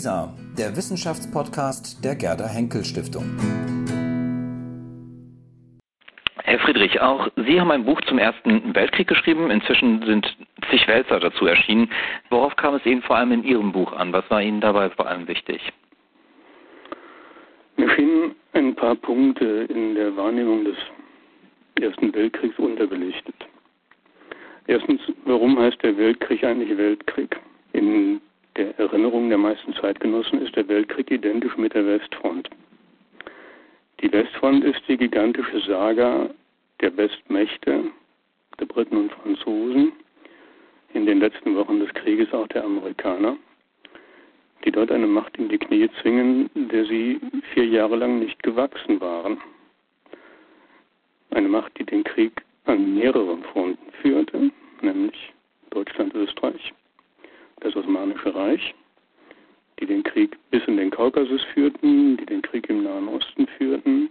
WISA, der Wissenschaftspodcast der Gerda Henkel Stiftung. Herr Friedrich, auch Sie haben ein Buch zum Ersten Weltkrieg geschrieben. Inzwischen sind zig Wälzer dazu erschienen. Worauf kam es Ihnen vor allem in Ihrem Buch an? Was war Ihnen dabei vor allem wichtig? Mir schienen ein paar Punkte in der Wahrnehmung des Ersten Weltkriegs unterbelichtet. Erstens, warum heißt der Weltkrieg eigentlich Weltkrieg? In der Erinnerung der meisten Zeitgenossen ist der Weltkrieg identisch mit der Westfront. Die Westfront ist die gigantische Saga der Westmächte, der Briten und Franzosen, in den letzten Wochen des Krieges auch der Amerikaner, die dort eine Macht in die Knie zwingen, der sie vier Jahre lang nicht gewachsen waren. Eine Macht, die den Krieg an mehreren Fronten führte, nämlich Deutschland, Österreich, das Osmanische Reich, die den Krieg bis in den Kaukasus führten, die den Krieg im Nahen Osten führten,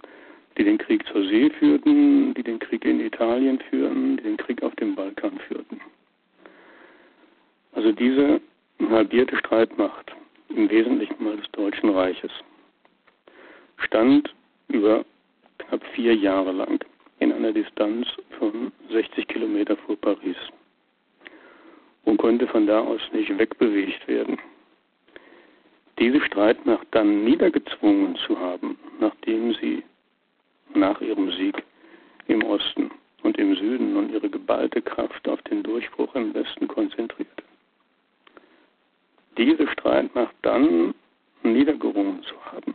die den Krieg zur See führten, die den Krieg in Italien führten, die den Krieg auf dem Balkan führten. Also diese halbierte Streitmacht, im Wesentlichen mal des Deutschen Reiches, stand über knapp vier Jahre lang in einer Distanz von 60 Kilometer vor Paris und konnte von da aus nicht wegbewegt werden. Diese Streitmacht dann niedergezwungen zu haben, nachdem sie nach ihrem Sieg im Osten und im Süden und ihre geballte Kraft auf den Durchbruch im Westen konzentrierte. Diese Streitmacht dann niedergerungen zu haben,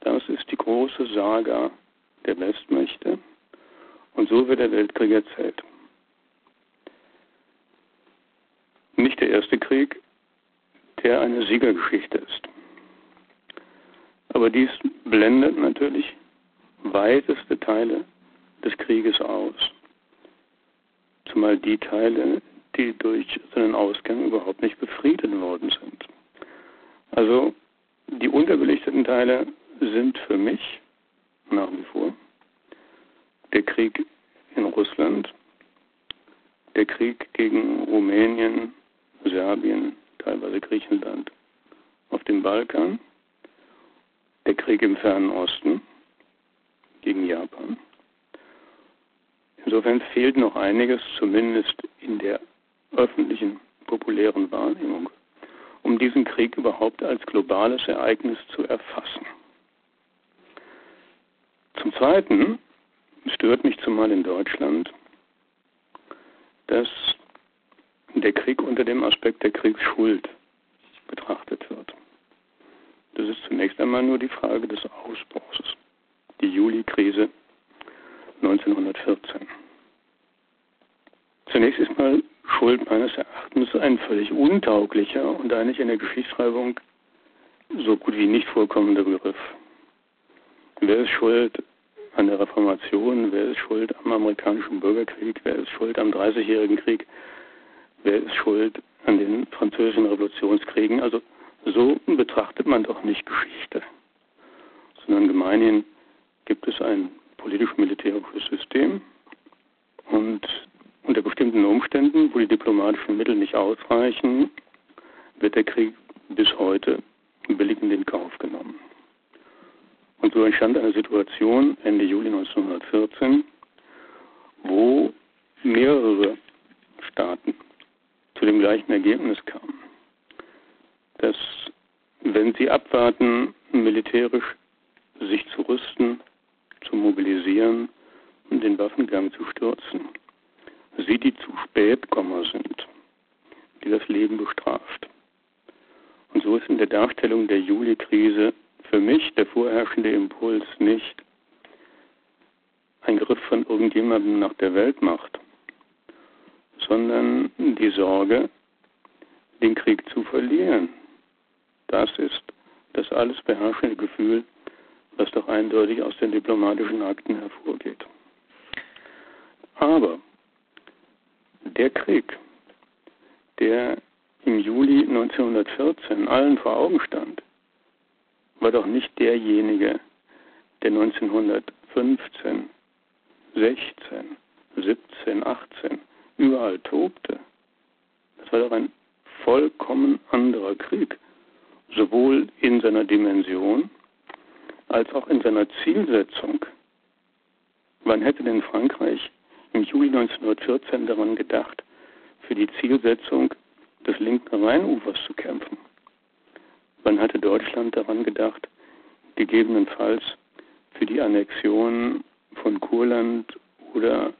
das ist die große Saga der Westmächte und so wird der Weltkrieg erzählt. Krieg, der eine Siegergeschichte ist. Aber dies blendet natürlich weiteste Teile des Krieges aus. Zumal die Teile, die durch seinen Ausgang überhaupt nicht befriedet worden sind. Also die unterbelichteten Teile sind für mich nach wie vor der Krieg in Russland, der Krieg gegen Rumänien, Serbien, teilweise Griechenland, auf dem Balkan, der Krieg im Fernen Osten gegen Japan. Insofern fehlt noch einiges, zumindest in der öffentlichen, populären Wahrnehmung, um diesen Krieg überhaupt als globales Ereignis zu erfassen. Zum Zweiten stört mich zumal in Deutschland, dass der Krieg unter dem Aspekt der Kriegsschuld betrachtet wird. Das ist zunächst einmal nur die Frage des Ausbruchs, die Juli-Krise 1914. Zunächst ist mal Schuld meines Erachtens ein völlig untauglicher und eigentlich in der Geschichtsschreibung so gut wie nicht vorkommender Begriff. Wer ist schuld an der Reformation? Wer ist schuld am amerikanischen Bürgerkrieg? Wer ist schuld am Dreißigjährigen Krieg? Wer ist schuld an den französischen Revolutionskriegen. Also so betrachtet man doch nicht Geschichte, sondern gemeinhin gibt es ein politisch-militärisches System und unter bestimmten Umständen, wo die diplomatischen Mittel nicht ausreichen, wird der Krieg bis heute billig in den Kauf genommen. Und so entstand eine Situation Ende Juli 1914, wo mehrere Staaten zu dem gleichen Ergebnis kam. Dass, wenn sie abwarten, militärisch sich zu rüsten, zu mobilisieren und den Waffengang zu stürzen, sie die zu spät Kommer sind, die das Leben bestraft. Und so ist in der Darstellung der Juli-Krise für mich der vorherrschende Impuls nicht ein Griff von irgendjemandem nach der Weltmacht, sondern die Sorge, den Krieg zu verlieren. Das ist das alles beherrschende Gefühl, was doch eindeutig aus den diplomatischen Akten hervorgeht. Aber der Krieg, der im Juli 1914 allen vor Augen stand, war doch nicht derjenige, der 1915, 16, 17, 18 überall tobte. Das war doch ein vollkommen anderer Krieg. sowohl in seiner Dimension als auch in seiner Zielsetzung. Wann hätte denn Frankreich im Juli 1914 daran gedacht, für die Zielsetzung des linken Rheinufers zu kämpfen? Wann hatte Deutschland daran gedacht, gegebenenfalls für die Annexion von Kurland oder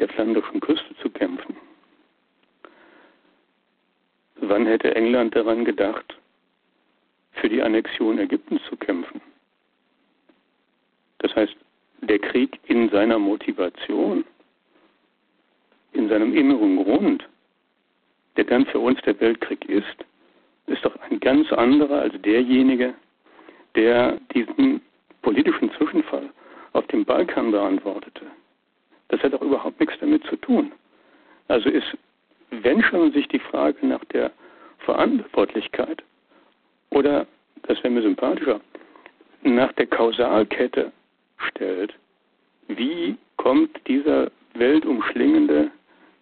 der flandrischen Küste zu kämpfen? Wann hätte England daran gedacht, für die Annexion Ägyptens zu kämpfen? Das heißt, der Krieg in seiner Motivation, in seinem inneren Grund, der dann für uns der Weltkrieg ist, ist doch ein ganz anderer als derjenige, der diesen politischen Zwischenfall auf dem Balkan beantwortete. Das hat auch überhaupt nichts damit zu tun. Also ist, wenn schon sich die Frage nach der Verantwortlichkeit oder, das wäre mir sympathischer, nach der Kausalkette stellt, wie kommt dieser weltumschlingende,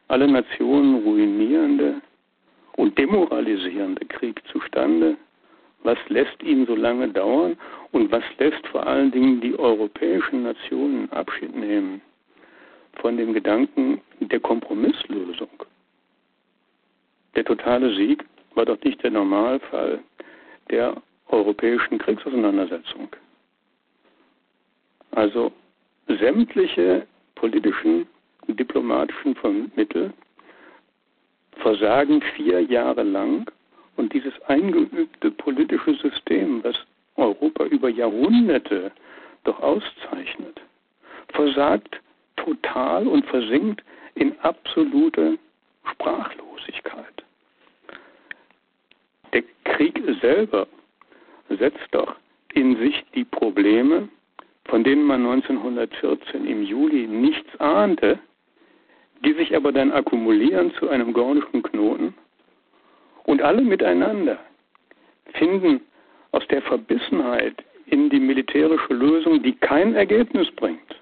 alle Nationen ruinierende und demoralisierende Krieg zustande? Was lässt ihn so lange dauern und was lässt vor allen Dingen die europäischen Nationen Abschied nehmen von dem Gedanken der Kompromisslösung? Der totale Sieg war doch nicht der Normalfall der europäischen Kriegsauseinandersetzung. Also sämtliche politischen diplomatischen Mittel versagen vier Jahre lang und dieses eingeübte politische System, was Europa über Jahrhunderte doch auszeichnet, versagt total und versinkt in absolute Sprachlosigkeit. Der Krieg selber setzt doch in sich die Probleme, von denen man 1914 im Juli nichts ahnte, die sich aber dann akkumulieren zu einem gordischen Knoten und alle miteinander finden aus der Verbissenheit in die militärische Lösung, die kein Ergebnis bringt,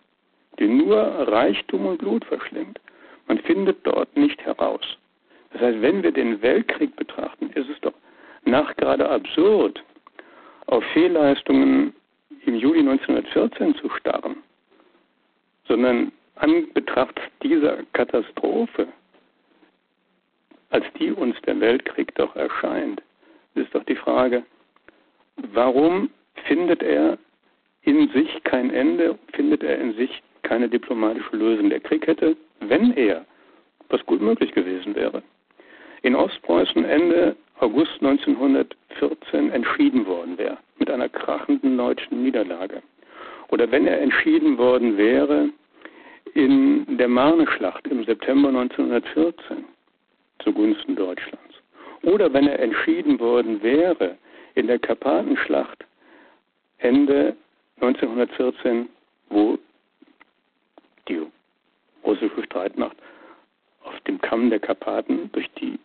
die nur Reichtum und Blut verschlingt. Man findet dort nicht heraus. Das heißt, wenn wir den Weltkrieg betrachten, ist es doch nachgerade absurd, auf Fehlleistungen im Juli 1914 zu starren, sondern an Betracht dieser Katastrophe, als die uns der Weltkrieg doch erscheint, ist doch die Frage, warum findet er in sich kein Ende, findet er in sich keine diplomatische Lösung. Der Krieg hätte, wenn er, was gut möglich gewesen wäre, in Ostpreußen Ende August 1914 entschieden worden wäre, mit einer krachenden deutschen Niederlage. Oder wenn er entschieden worden wäre in der Marne-Schlacht im September 1914 zugunsten Deutschlands. Oder wenn er entschieden worden wäre in der Karpatenschlacht Ende 1914, wo die russische Streitmacht auf dem Kamm der Karpaten durch die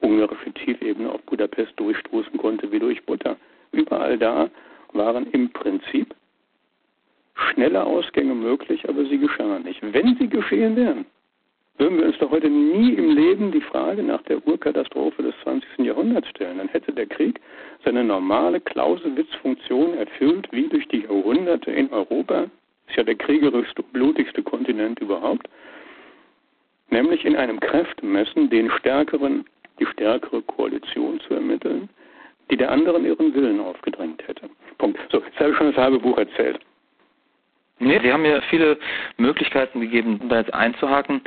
ungarische Tiefebene auf Budapest durchstoßen konnte wie durch Butter. Überall da waren im Prinzip schnelle Ausgänge möglich, aber sie geschahen nicht. Wenn sie geschehen wären, würden wir uns doch heute nie im Leben die Frage nach der Urkatastrophe des 20. Jahrhunderts stellen. Dann hätte der Krieg seine normale Clausewitz-Funktion erfüllt, wie durch die Jahrhunderte in Europa. Ist ja der kriegerischste, blutigste Kontinent überhaupt. Nämlich in einem Kräftemessen den Stärkeren die stärkere Koalition zu ermitteln, die der anderen ihren Willen aufgedrängt hätte. Punkt. So, jetzt habe ich schon das halbe Buch erzählt. Nee, Sie haben mir viele Möglichkeiten gegeben, da jetzt einzuhaken.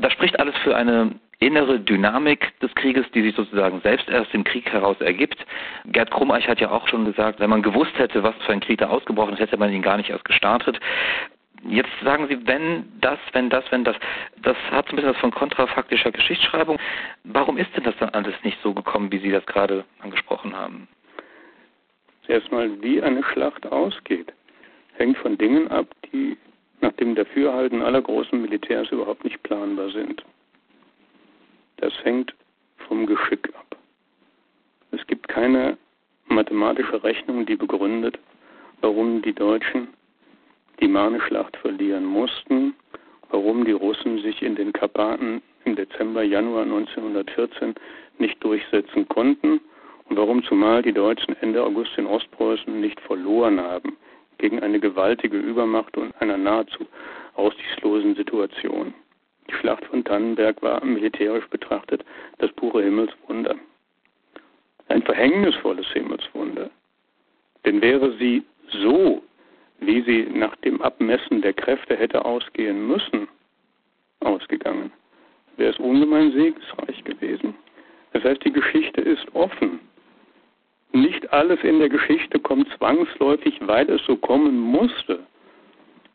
Das spricht alles für eine innere Dynamik des Krieges, die sich sozusagen selbst erst im Krieg heraus ergibt. Gerd Krummeich hat ja auch schon gesagt, wenn man gewusst hätte, was für ein Krieg da ausgebrochen ist, hätte man ihn gar nicht erst gestartet. Jetzt sagen Sie, wenn das, wenn das, wenn das. Das hat so ein bisschen was von kontrafaktischer Geschichtsschreibung. Warum ist denn das dann alles nicht so gekommen, wie Sie das gerade angesprochen haben? Erstmal, wie eine Schlacht ausgeht, hängt von Dingen ab, die nach dem Dafürhalten aller großen Militärs überhaupt nicht planbar sind. Das hängt vom Geschick ab. Es gibt keine mathematische Rechnung, die begründet, warum die Deutschen die Marne-Schlacht verlieren mussten, warum die Russen sich in den Karpaten im Dezember, Januar 1914 nicht durchsetzen konnten warum zumal die Deutschen Ende August in Ostpreußen nicht verloren haben gegen eine gewaltige Übermacht und einer nahezu aussichtslosen Situation. Die Schlacht von Tannenberg war militärisch betrachtet das pure Himmelswunder. Ein verhängnisvolles Himmelswunder. Denn wäre sie so, wie sie nach dem Abmessen der Kräfte hätte ausgehen müssen, ausgegangen, wäre es ungemein segensreich gewesen. Das heißt, die Geschichte ist offen. Nicht alles in der Geschichte kommt zwangsläufig, weil es so kommen musste,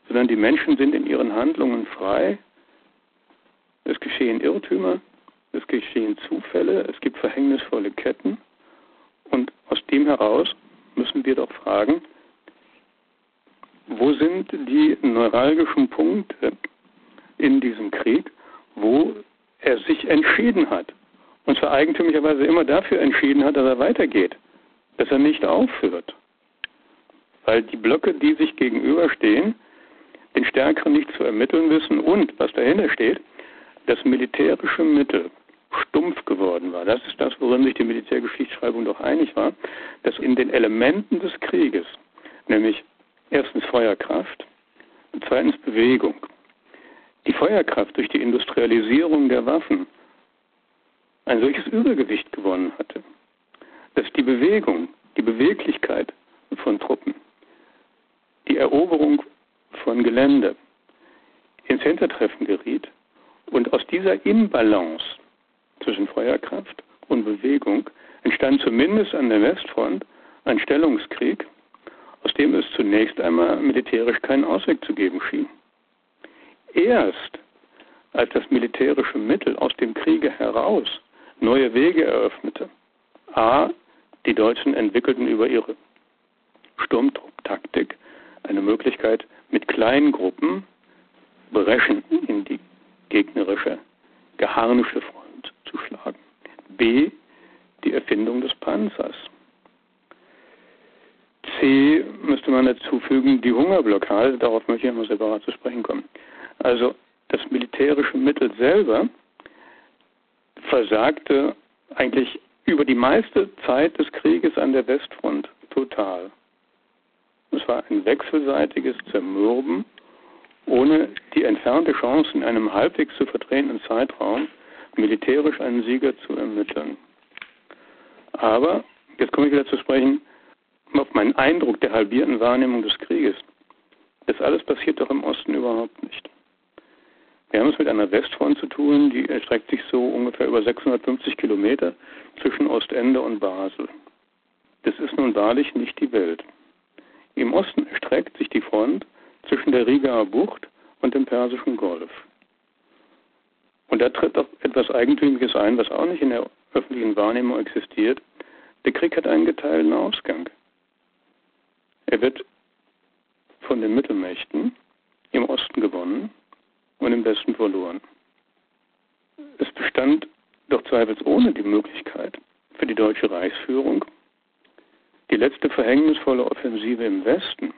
sondern die Menschen sind in ihren Handlungen frei. Es geschehen Irrtümer, es geschehen Zufälle, es gibt verhängnisvolle Ketten. Und aus dem heraus müssen wir doch fragen, wo sind die neuralgischen Punkte in diesem Krieg, wo er sich entschieden hat. Und zwar eigentümlicherweise immer dafür entschieden hat, dass er weitergeht, dass er nicht aufhört. Weil die Blöcke, die sich gegenüberstehen, den Stärkeren nicht zu ermitteln wissen und, was dahinter steht, das militärische Mittel stumpf geworden war. Das ist das, worin sich die Militärgeschichtsschreibung doch einig war, dass in den Elementen des Krieges, nämlich erstens Feuerkraft zweitens Bewegung, die Feuerkraft durch die Industrialisierung der Waffen ein solches Übergewicht gewonnen hatte, dass die Bewegung, die Beweglichkeit von Truppen, die Eroberung von Gelände ins Hintertreffen geriet und aus dieser Imbalance zwischen Feuerkraft und Bewegung entstand zumindest an der Westfront ein Stellungskrieg, aus dem es zunächst einmal militärisch keinen Ausweg zu geben schien. Erst als das militärische Mittel aus dem Kriege heraus neue Wege eröffnete, a, die Deutschen entwickelten über ihre Sturmtrupptaktik eine Möglichkeit, mit kleinen Gruppen Breschen gegnerische geharnische Front zu schlagen. B, die Erfindung des Panzers. C müsste man dazu fügen, die Hungerblockade, darauf möchte ich nochmal separat zu sprechen kommen. Also das militärische Mittel selber versagte eigentlich über die meiste Zeit des Krieges an der Westfront total. Es war ein wechselseitiges Zermürben, ohne die entfernte Chance, in einem halbwegs zu verdrehenden Zeitraum militärisch einen Sieger zu ermitteln. Aber, jetzt komme ich wieder zu sprechen, auf meinen Eindruck der halbierten Wahrnehmung des Krieges. Das alles passiert doch im Osten überhaupt nicht. Wir haben es mit einer Westfront zu tun, die erstreckt sich so ungefähr über 650 Kilometer zwischen Ostende und Basel. Das ist nun wahrlich nicht die Welt. Im Osten erstreckt sich die Front zwischen der Rigaer Bucht und dem Persischen Golf. Und da tritt auch etwas Eigentümliches ein, was auch nicht in der öffentlichen Wahrnehmung existiert. Der Krieg hat einen geteilten Ausgang. Er wird von den Mittelmächten im Osten gewonnen und im Westen verloren. Es bestand doch zweifelsohne die Möglichkeit für die deutsche Reichsführung, die letzte verhängnisvolle Offensive im Westen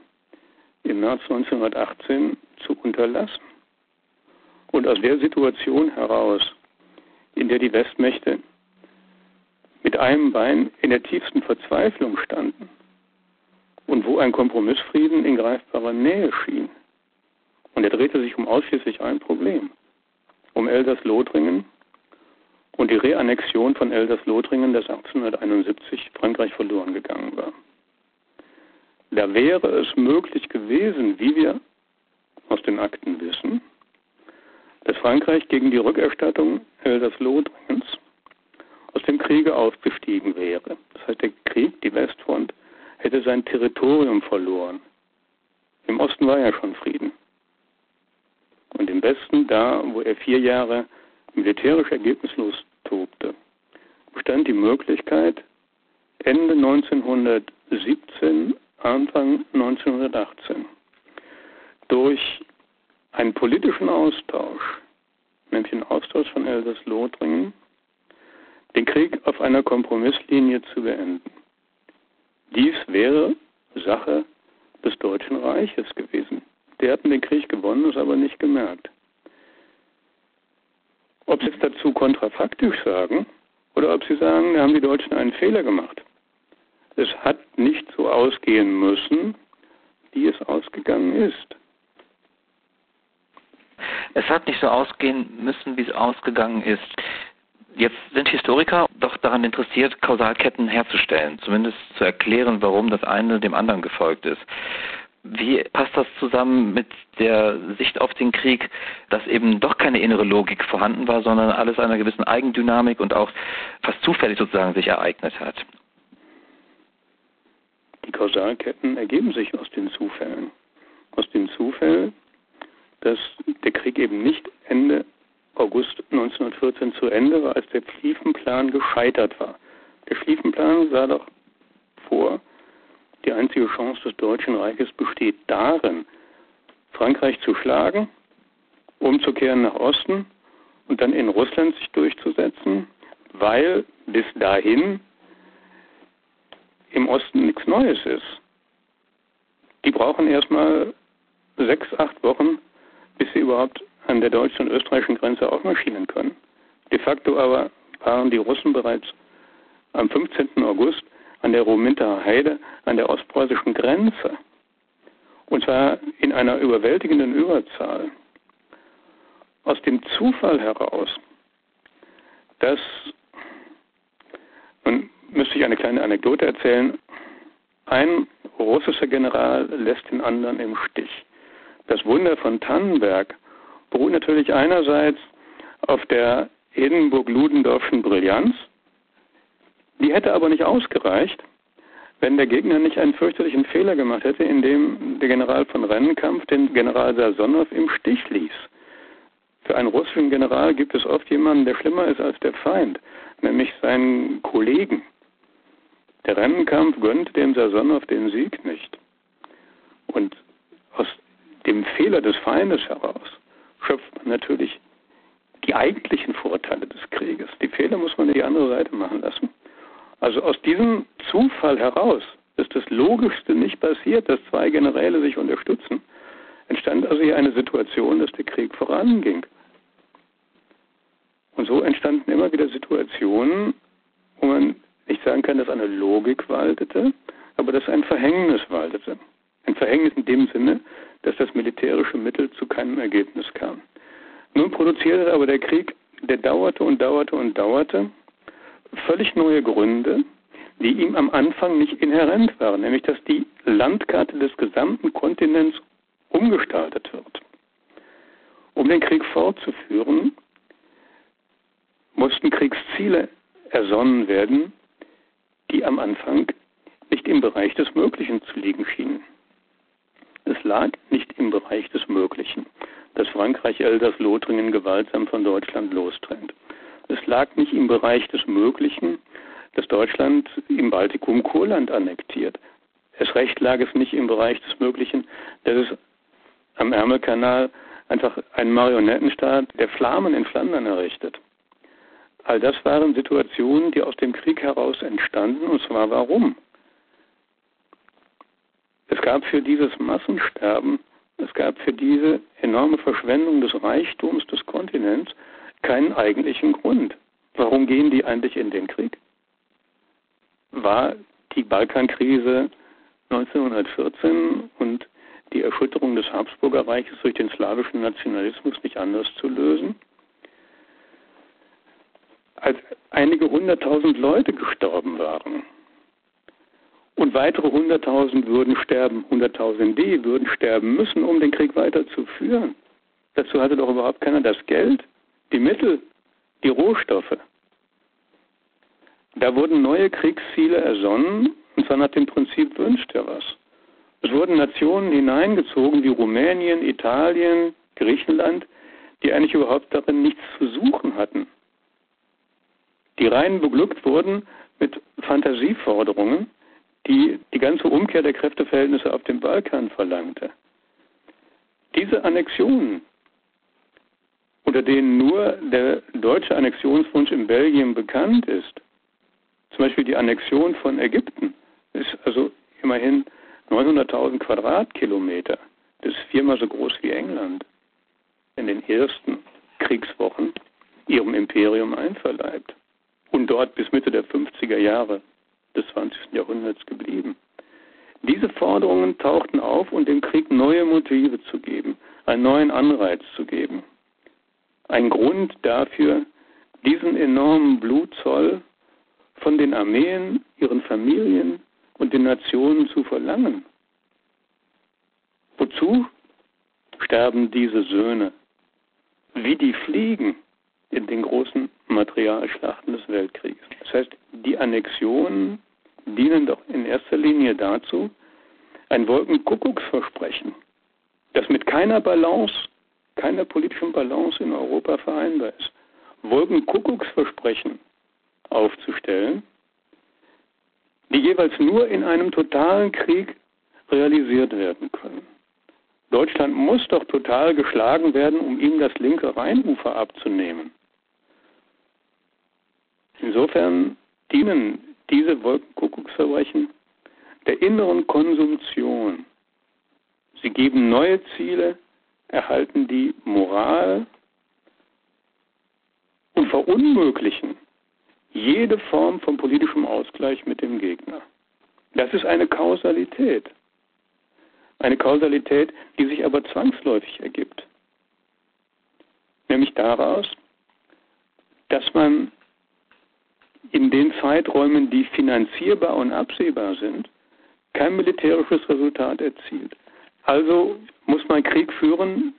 im März 1918 zu unterlassen. Und aus der Situation heraus, in der die Westmächte mit einem Bein in der tiefsten Verzweiflung standen und wo ein Kompromissfrieden in greifbarer Nähe schien, und er drehte sich um ausschließlich ein Problem. Um Elsass-Lothringen und die Reannexion von Elsass-Lothringen, das 1871 Frankreich verloren gegangen war. Da wäre es möglich gewesen, wie wir aus den Akten wissen, dass Frankreich gegen die Rückerstattung Elsass-Lothringens aus dem Kriege ausgestiegen wäre. Das heißt, der Krieg, die Westfront, hätte sein Territorium verloren. Im Osten war ja schon Frieden. Und im Westen, da wo er vier Jahre militärisch ergebnislos tobte, bestand die Möglichkeit, Ende 1917, Anfang 1918, durch einen politischen Austausch, nämlich den Austausch von Elsass-Lothringen, den Krieg auf einer Kompromisslinie zu beenden. Dies wäre Sache des Deutschen Reiches gewesen. Die hatten den Krieg gewonnen, es aber nicht gemerkt. Ob sie jetzt dazu kontrafaktisch sagen oder ob sie sagen, da haben die Deutschen einen Fehler gemacht, Es hat nicht so ausgehen müssen, wie es ausgegangen ist. Es hat nicht so ausgehen müssen, wie es ausgegangen ist. Jetzt sind Historiker doch daran interessiert, Kausalketten herzustellen, zumindest zu erklären, warum das eine dem anderen gefolgt ist. Wie passt das zusammen mit der Sicht auf den Krieg, dass eben doch keine innere Logik vorhanden war, sondern alles einer gewissen Eigendynamik und auch fast zufällig sozusagen sich ereignet hat? Kausalketten ergeben sich aus den Zufällen. Aus den Zufällen, dass der Krieg eben nicht Ende August 1914 zu Ende war, als der Schlieffenplan gescheitert war. Der Schlieffenplan sah doch vor, die einzige Chance des Deutschen Reiches besteht darin, Frankreich zu schlagen, umzukehren nach Osten und dann in Russland sich durchzusetzen, weil bis dahin im Osten nichts Neues ist. Die brauchen erstmal sechs, acht Wochen, bis sie überhaupt an der deutschen und österreichischen Grenze aufmarschieren können. De facto aber waren die Russen bereits am 15. August an der Rominter Heide an der ostpreußischen Grenze. Und zwar in einer überwältigenden Überzahl. Aus dem Zufall heraus, dass, nun müsste ich eine kleine Anekdote erzählen, ein russischer General lässt den anderen im Stich. Das Wunder von Tannenberg beruht natürlich einerseits auf der Edinburgh-Ludendorffschen Brillanz, die hätte aber nicht ausgereicht, wenn der Gegner nicht einen fürchterlichen Fehler gemacht hätte, indem der General von Rennenkampf den General Sasonow im Stich ließ. Für einen russischen General gibt es oft jemanden, der schlimmer ist als der Feind, nämlich seinen Kollegen. Der Rennenkampf gönnte dem Sasonow den Sieg nicht. Und aus dem Fehler des Feindes heraus schöpft man natürlich die eigentlichen Vorteile des Krieges. Die Fehler muss man in die andere Seite machen lassen. Also aus diesem Zufall heraus ist das Logischste nicht passiert, dass zwei Generäle sich unterstützen. Entstand also hier eine Situation, dass der Krieg voranging. Und so entstanden immer wieder Situationen, wo man nicht sagen kann, dass eine Logik waltete, aber dass ein Verhängnis waltete. Ein Verhängnis in dem Sinne, dass das militärische Mittel zu keinem Ergebnis kam. Nun produzierte aber der Krieg, der dauerte und dauerte und dauerte, völlig neue Gründe, die ihm am Anfang nicht inhärent waren, nämlich dass die Landkarte des gesamten Kontinents umgestaltet wird. Um den Krieg fortzuführen, mussten Kriegsziele ersonnen werden, die am Anfang nicht im Bereich des Möglichen zu liegen schienen. Es lag nicht im Bereich des Möglichen, dass Frankreich Elsass-Lothringen gewaltsam von Deutschland lostrennt. Es lag nicht im Bereich des Möglichen, dass Deutschland im Baltikum Kurland annektiert. Es recht lag es nicht im Bereich des Möglichen, dass es am Ärmelkanal einfach einen Marionettenstaat der Flamen in Flandern errichtet. All das waren Situationen, die aus dem Krieg heraus entstanden, und zwar warum? Es gab für dieses Massensterben, es gab für diese enorme Verschwendung des Reichtums des Kontinents keinen eigentlichen Grund. Warum gehen die eigentlich in den Krieg? War die Balkankrise 1914 und die Erschütterung des Habsburger Reiches durch den slawischen Nationalismus nicht anders zu lösen? Als einige hunderttausend Leute gestorben waren und weitere hunderttausend würden sterben, hunderttausende würden sterben müssen, um den Krieg weiterzuführen. Dazu hatte doch überhaupt keiner das Geld die Mittel, die Rohstoffe. Da wurden neue Kriegsziele ersonnen, und zwar nach dem Prinzip wünscht er was. Es wurden Nationen hineingezogen wie Rumänien, Italien, Griechenland, die eigentlich überhaupt darin nichts zu suchen hatten. Die rein beglückt wurden mit Fantasieforderungen, die die ganze Umkehr der Kräfteverhältnisse auf dem Balkan verlangte. Diese Annexionen, unter denen nur der deutsche Annexionswunsch in Belgien bekannt ist, zum Beispiel die Annexion von Ägypten, ist also immerhin 900.000 Quadratkilometer. Das ist viermal so groß wie England. In den ersten Kriegswochen ihrem Imperium einverleibt und dort bis Mitte der 50er Jahre des 20. Jahrhunderts geblieben. Diese Forderungen tauchten auf, um dem Krieg neue Motive zu geben, einen neuen Anreiz zu geben. Ein Grund dafür, diesen enormen Blutzoll von den Armeen, ihren Familien und den Nationen zu verlangen. Wozu sterben diese Söhne? Wie die Fliegen in den großen Materialschlachten des Weltkrieges. Das heißt, die Annexionen dienen doch in erster Linie dazu, ein Wolkenkuckucksversprechen, das mit keiner Balance, keiner politischen Balance in Europa vereinbar ist, Wolkenkuckucksversprechen aufzustellen, die jeweils nur in einem totalen Krieg realisiert werden können. Deutschland muss doch total geschlagen werden, um ihm das linke Rheinufer abzunehmen. Insofern dienen diese Wolkenkuckucksverbrechen der inneren Konsumtion. Sie geben neue Ziele, erhalten die Moral und verunmöglichen jede Form von politischem Ausgleich mit dem Gegner. Das ist eine Kausalität. Eine Kausalität, die sich aber zwangsläufig ergibt. Nämlich daraus, dass man in den Zeiträumen, die finanzierbar und absehbar sind, kein militärisches Resultat erzielt. Also muss man Krieg führen,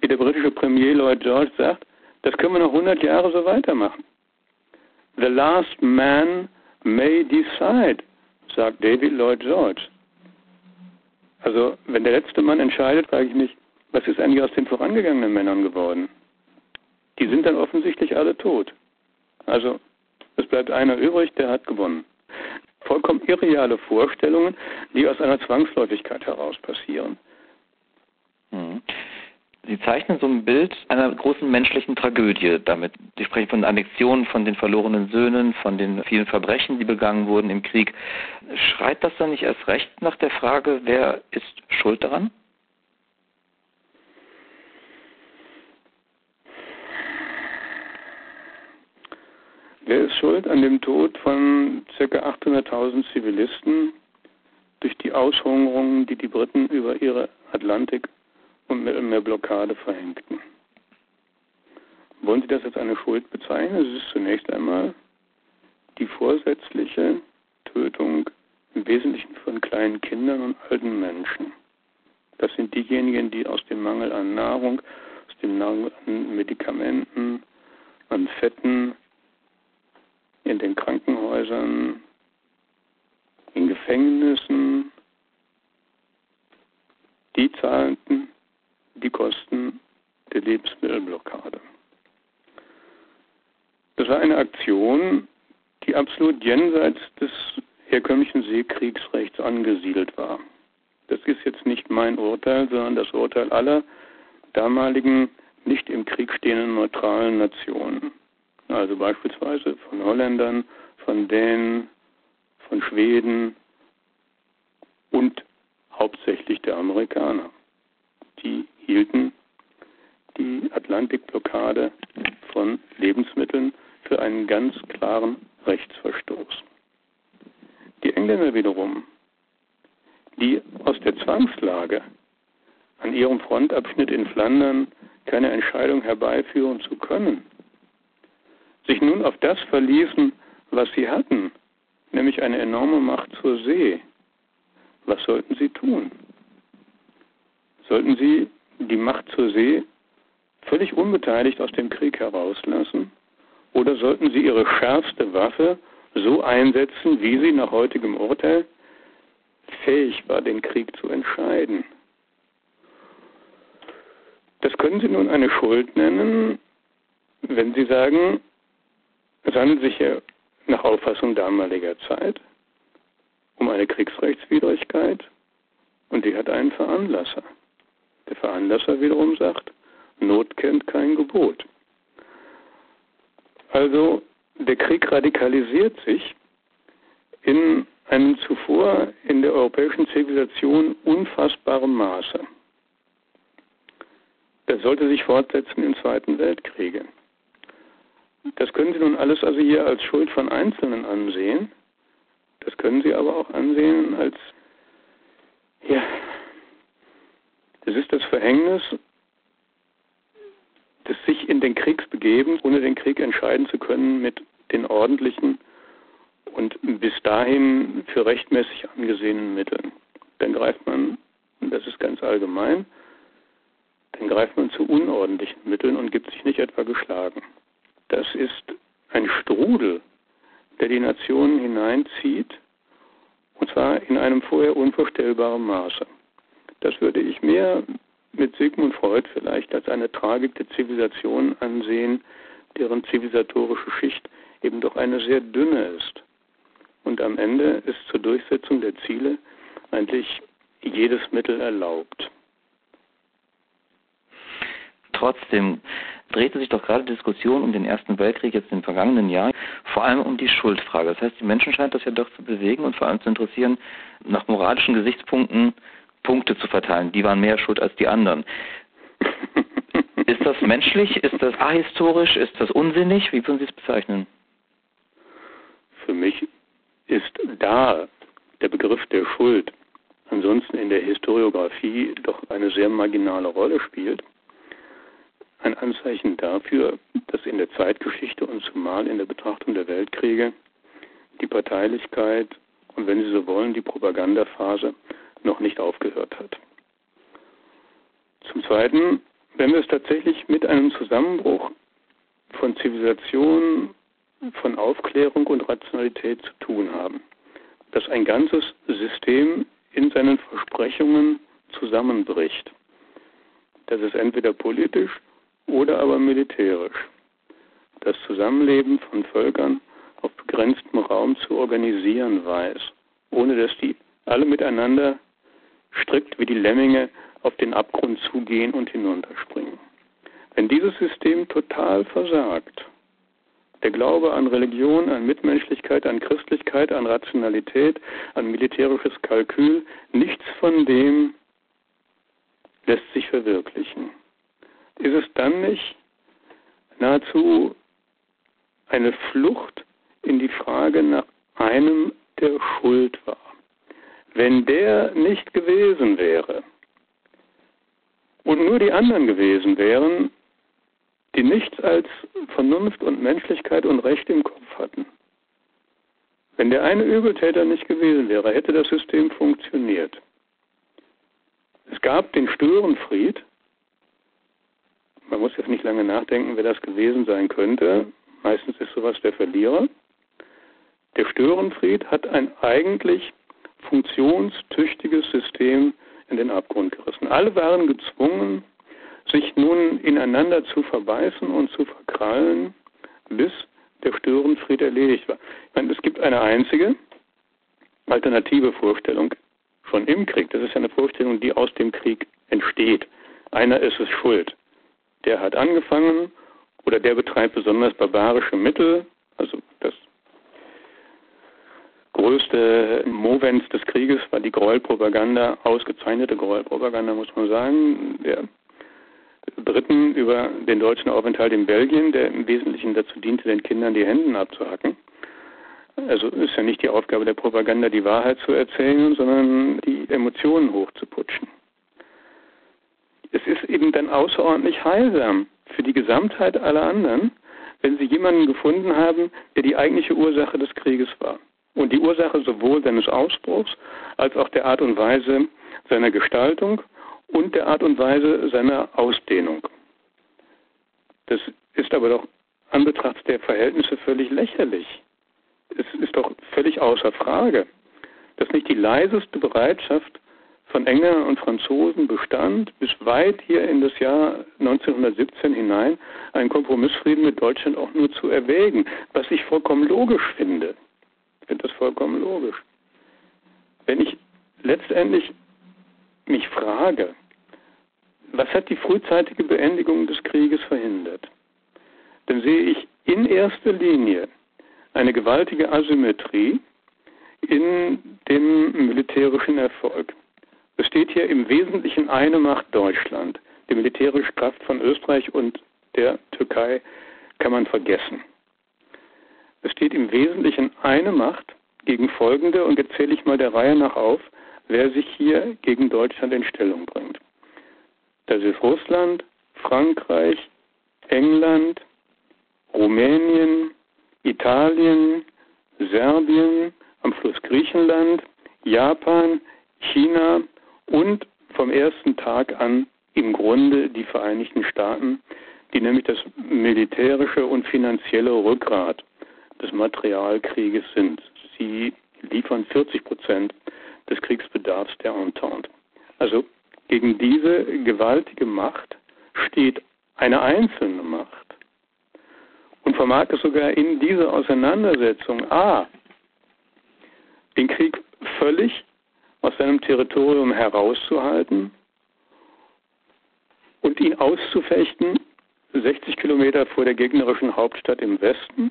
wie der britische Premier Lloyd George sagt, das können wir noch 100 Jahre so weitermachen. The last man may decide, sagt David Lloyd George. Also wenn der letzte Mann entscheidet, frage ich mich, was ist eigentlich aus den vorangegangenen Männern geworden? Die sind dann offensichtlich alle tot. Also es bleibt einer übrig, der hat gewonnen. Vollkommen irreale Vorstellungen, die aus einer Zwangsläufigkeit heraus passieren. Mhm. Sie zeichnen so ein Bild einer großen menschlichen Tragödie damit. Sie sprechen von Annexionen, von den verlorenen Söhnen, von den vielen Verbrechen, die begangen wurden im Krieg. Schreit das dann nicht erst recht nach der Frage, wer ist schuld daran? Wer ist schuld an dem Tod von ca. 800.000 Zivilisten durch die Aushungerungen, die die Briten über ihre Atlantik- und Mittelmeerblockade verhängten? Wollen Sie das als eine Schuld bezeichnen? Es ist zunächst einmal die vorsätzliche Tötung im Wesentlichen von kleinen Kindern und alten Menschen. Das sind diejenigen, die aus dem Mangel an Nahrung, aus dem Mangel an Medikamenten, an Fetten, in den Krankenhäusern, in Gefängnissen, die zahlten die Kosten der Lebensmittelblockade. Das war eine Aktion, die absolut jenseits des herkömmlichen Seekriegsrechts angesiedelt war. Das ist jetzt nicht mein Urteil, sondern das Urteil aller damaligen nicht im Krieg stehenden neutralen Nationen also beispielsweise von Holländern, von Dänen, von Schweden und hauptsächlich der Amerikaner. Die hielten die Atlantikblockade von Lebensmitteln für einen ganz klaren Rechtsverstoß. Die Engländer wiederum, die aus der Zwangslage an ihrem Frontabschnitt in Flandern keine Entscheidung herbeiführen zu können, sich nun auf das verließen, was sie hatten, nämlich eine enorme Macht zur See, was sollten sie tun? Sollten sie die Macht zur See völlig unbeteiligt aus dem Krieg herauslassen? Oder sollten sie ihre schärfste Waffe so einsetzen, wie sie nach heutigem Urteil fähig war, den Krieg zu entscheiden? Das können Sie nun eine Schuld nennen, wenn Sie sagen, es handelt sich hier nach Auffassung damaliger Zeit um eine Kriegsrechtswidrigkeit und die hat einen Veranlasser. Der Veranlasser wiederum sagt, Not kennt kein Gebot. Also der Krieg radikalisiert sich in einem zuvor in der europäischen Zivilisation unfassbarem Maße. Das sollte sich fortsetzen im Zweiten Weltkriege. Das können Sie nun alles also hier als Schuld von Einzelnen ansehen. können sie aber auch ansehen als, ja, es ist das Verhängnis des sich in den Krieg begeben, ohne den Krieg entscheiden zu können mit den ordentlichen und bis dahin für rechtmäßig angesehenen Mitteln. Dann greift man, und das ist ganz allgemein, dann greift man zu unordentlichen Mitteln und gibt sich nicht etwa geschlagen. Das ist ein Strudel, der die Nationen hineinzieht, und zwar in einem vorher unvorstellbaren Maße. Das würde ich mehr mit Sigmund Freud vielleicht als eine Tragik der Zivilisation ansehen, deren zivilisatorische Schicht eben doch eine sehr dünne ist. Und am Ende ist zur Durchsetzung der Ziele eigentlich jedes Mittel erlaubt. Trotzdem drehte sich doch gerade die Diskussion um den Ersten Weltkrieg jetzt im vergangenen Jahr vor allem um die Schuldfrage. Das heißt, die Menschen scheint das ja doch zu bewegen und vor allem zu interessieren, nach moralischen Gesichtspunkten Punkte zu verteilen. Die waren mehr schuld als die anderen. ist das menschlich? Ist das ahistorisch? Ist das unsinnig? Wie würden Sie es bezeichnen? Für mich ist da der Begriff der Schuld ansonsten in der Historiografie doch eine sehr marginale Rolle spielt ein Anzeichen dafür, dass in der Zeitgeschichte und zumal in der Betrachtung der Weltkriege die Parteilichkeit und wenn Sie so wollen, die Propagandaphase noch nicht aufgehört hat. Zum Zweiten, wenn wir es tatsächlich mit einem Zusammenbruch von Zivilisation, von Aufklärung und Rationalität zu tun haben, dass ein ganzes System in seinen Versprechungen zusammenbricht, dass es entweder politisch oder aber militärisch. Das Zusammenleben von Völkern auf begrenztem Raum zu organisieren weiß, ohne dass die alle miteinander strikt wie die Lemminge auf den Abgrund zugehen und hinunterspringen. Wenn dieses System total versagt, der Glaube an Religion, an Mitmenschlichkeit, an Christlichkeit, an Rationalität, an militärisches Kalkül, nichts von dem lässt sich verwirklichen ist es dann nicht nahezu eine Flucht in die Frage nach einem, der schuld war? Wenn der nicht gewesen wäre und nur die anderen gewesen wären, die nichts als Vernunft und Menschlichkeit und Recht im Kopf hatten, wenn der eine Übeltäter nicht gewesen wäre, hätte das System funktioniert. Es gab den Störenfried, man muss jetzt nicht lange nachdenken, wer das gewesen sein könnte. Meistens ist sowas der Verlierer. Der Störenfried hat ein eigentlich funktionstüchtiges System in den Abgrund gerissen. Alle waren gezwungen, sich nun ineinander zu verbeißen und zu verkrallen, bis der Störenfried erledigt war. Ich meine, es gibt eine einzige alternative Vorstellung schon im Krieg. Das ist ja eine Vorstellung, die aus dem Krieg entsteht. Einer ist es schuld der hat angefangen oder der betreibt besonders barbarische Mittel, also das größte Movens des Krieges war die Gräuelpropaganda, ausgezeichnete Gräuelpropaganda, muss man sagen, der Briten über den deutschen Aufenthalt in Belgien, der im Wesentlichen dazu diente, den Kindern die Hände abzuhacken. Also ist ja nicht die Aufgabe der Propaganda, die Wahrheit zu erzählen, sondern die Emotionen hochzuputschen es ist eben dann außerordentlich heilsam für die Gesamtheit aller anderen, wenn sie jemanden gefunden haben, der die eigentliche Ursache des Krieges war. Und die Ursache sowohl seines Ausbruchs als auch der Art und Weise seiner Gestaltung und der Art und Weise seiner Ausdehnung. Das ist aber doch an Betracht der Verhältnisse völlig lächerlich. Es ist doch völlig außer Frage, dass nicht die leiseste Bereitschaft von Engländern und Franzosen bestand, bis weit hier in das Jahr 1917 hinein, einen Kompromissfrieden mit Deutschland auch nur zu erwägen, was ich vollkommen logisch finde. Ich finde das vollkommen logisch. Wenn ich letztendlich mich frage, was hat die frühzeitige Beendigung des Krieges verhindert, dann sehe ich in erster Linie eine gewaltige Asymmetrie in dem militärischen Erfolg. Es steht hier im Wesentlichen eine Macht Deutschland. Die militärische Kraft von Österreich und der Türkei kann man vergessen. Es steht im Wesentlichen eine Macht, gegen folgende, und jetzt zähle ich mal der Reihe nach auf, wer sich hier gegen Deutschland in Stellung bringt. Das ist Russland, Frankreich, England, Rumänien, Italien, Serbien, am Fluss Griechenland, Japan, China und vom ersten Tag an im Grunde die Vereinigten Staaten, die nämlich das militärische und finanzielle Rückgrat des Materialkrieges sind. Sie liefern 40 Prozent des Kriegsbedarfs der Entente. Also gegen diese gewaltige Macht steht eine einzelne Macht und vermag es sogar in dieser Auseinandersetzung A, den Krieg völlig aus seinem Territorium herauszuhalten und ihn auszufechten 60 Kilometer vor der gegnerischen Hauptstadt im Westen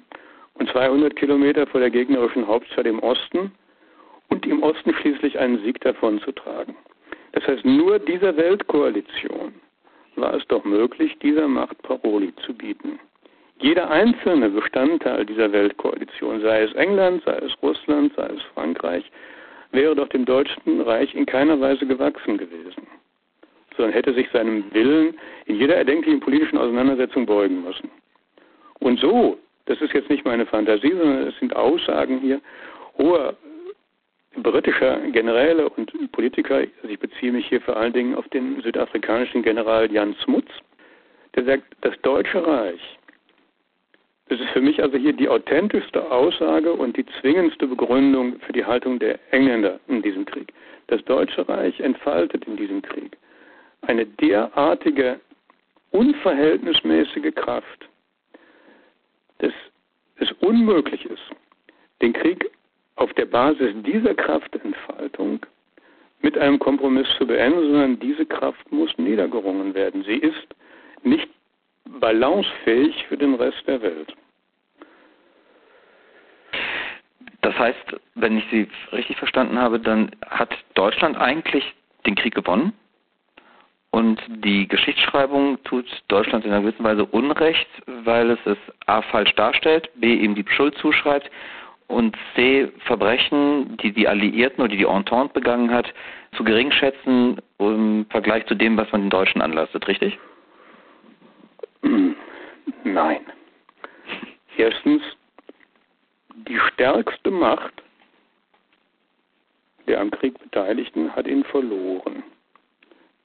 und 200 Kilometer vor der gegnerischen Hauptstadt im Osten und im Osten schließlich einen Sieg davonzutragen. Das heißt, nur dieser Weltkoalition war es doch möglich, dieser Macht Paroli zu bieten. Jeder einzelne Bestandteil dieser Weltkoalition, sei es England, sei es Russland, sei es Frankreich, wäre doch dem Deutschen Reich in keiner Weise gewachsen gewesen, sondern hätte sich seinem Willen in jeder erdenklichen politischen Auseinandersetzung beugen müssen. Und so, das ist jetzt nicht meine Fantasie, sondern es sind Aussagen hier hoher britischer Generäle und Politiker, also ich beziehe mich hier vor allen Dingen auf den südafrikanischen General Jan Smuts, der sagt, das Deutsche Reich, das ist für mich also hier die authentischste Aussage und die zwingendste Begründung für die Haltung der Engländer in diesem Krieg. Das Deutsche Reich entfaltet in diesem Krieg eine derartige unverhältnismäßige Kraft, dass es unmöglich ist, den Krieg auf der Basis dieser Kraftentfaltung mit einem Kompromiss zu beenden, sondern diese Kraft muss niedergerungen werden. Sie ist nicht balancefähig für den Rest der Welt. Das heißt, wenn ich Sie richtig verstanden habe, dann hat Deutschland eigentlich den Krieg gewonnen und die Geschichtsschreibung tut Deutschland in einer gewissen Weise Unrecht, weil es es A falsch darstellt, B ihm die Schuld zuschreibt und C Verbrechen, die die Alliierten oder die Entente begangen hat, zu gering schätzen im Vergleich zu dem, was man den Deutschen anlastet, richtig? Nein. Erstens, die stärkste Macht der am Krieg Beteiligten hat ihn verloren.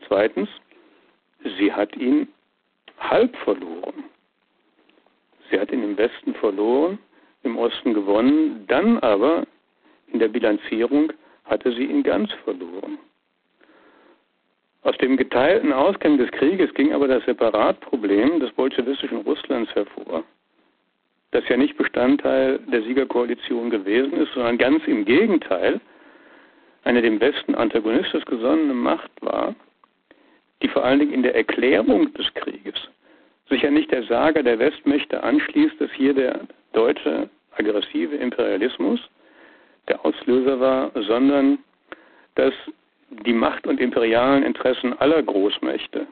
Zweitens, sie hat ihn halb verloren. Sie hat ihn im Westen verloren im Osten gewonnen, dann aber in der Bilanzierung hatte sie ihn ganz verloren. Aus dem geteilten Ausgang des Krieges ging aber das Separatproblem des bolschewistischen Russlands hervor, das ja nicht Bestandteil der Siegerkoalition gewesen ist, sondern ganz im Gegenteil eine dem Westen antagonistisch gesonnene Macht war, die vor allen Dingen in der Erklärung des Krieges sich ja nicht der Sage der Westmächte anschließt, dass hier der deutsche aggressive Imperialismus der Auslöser war, sondern dass die Macht und imperialen Interessen aller Großmächte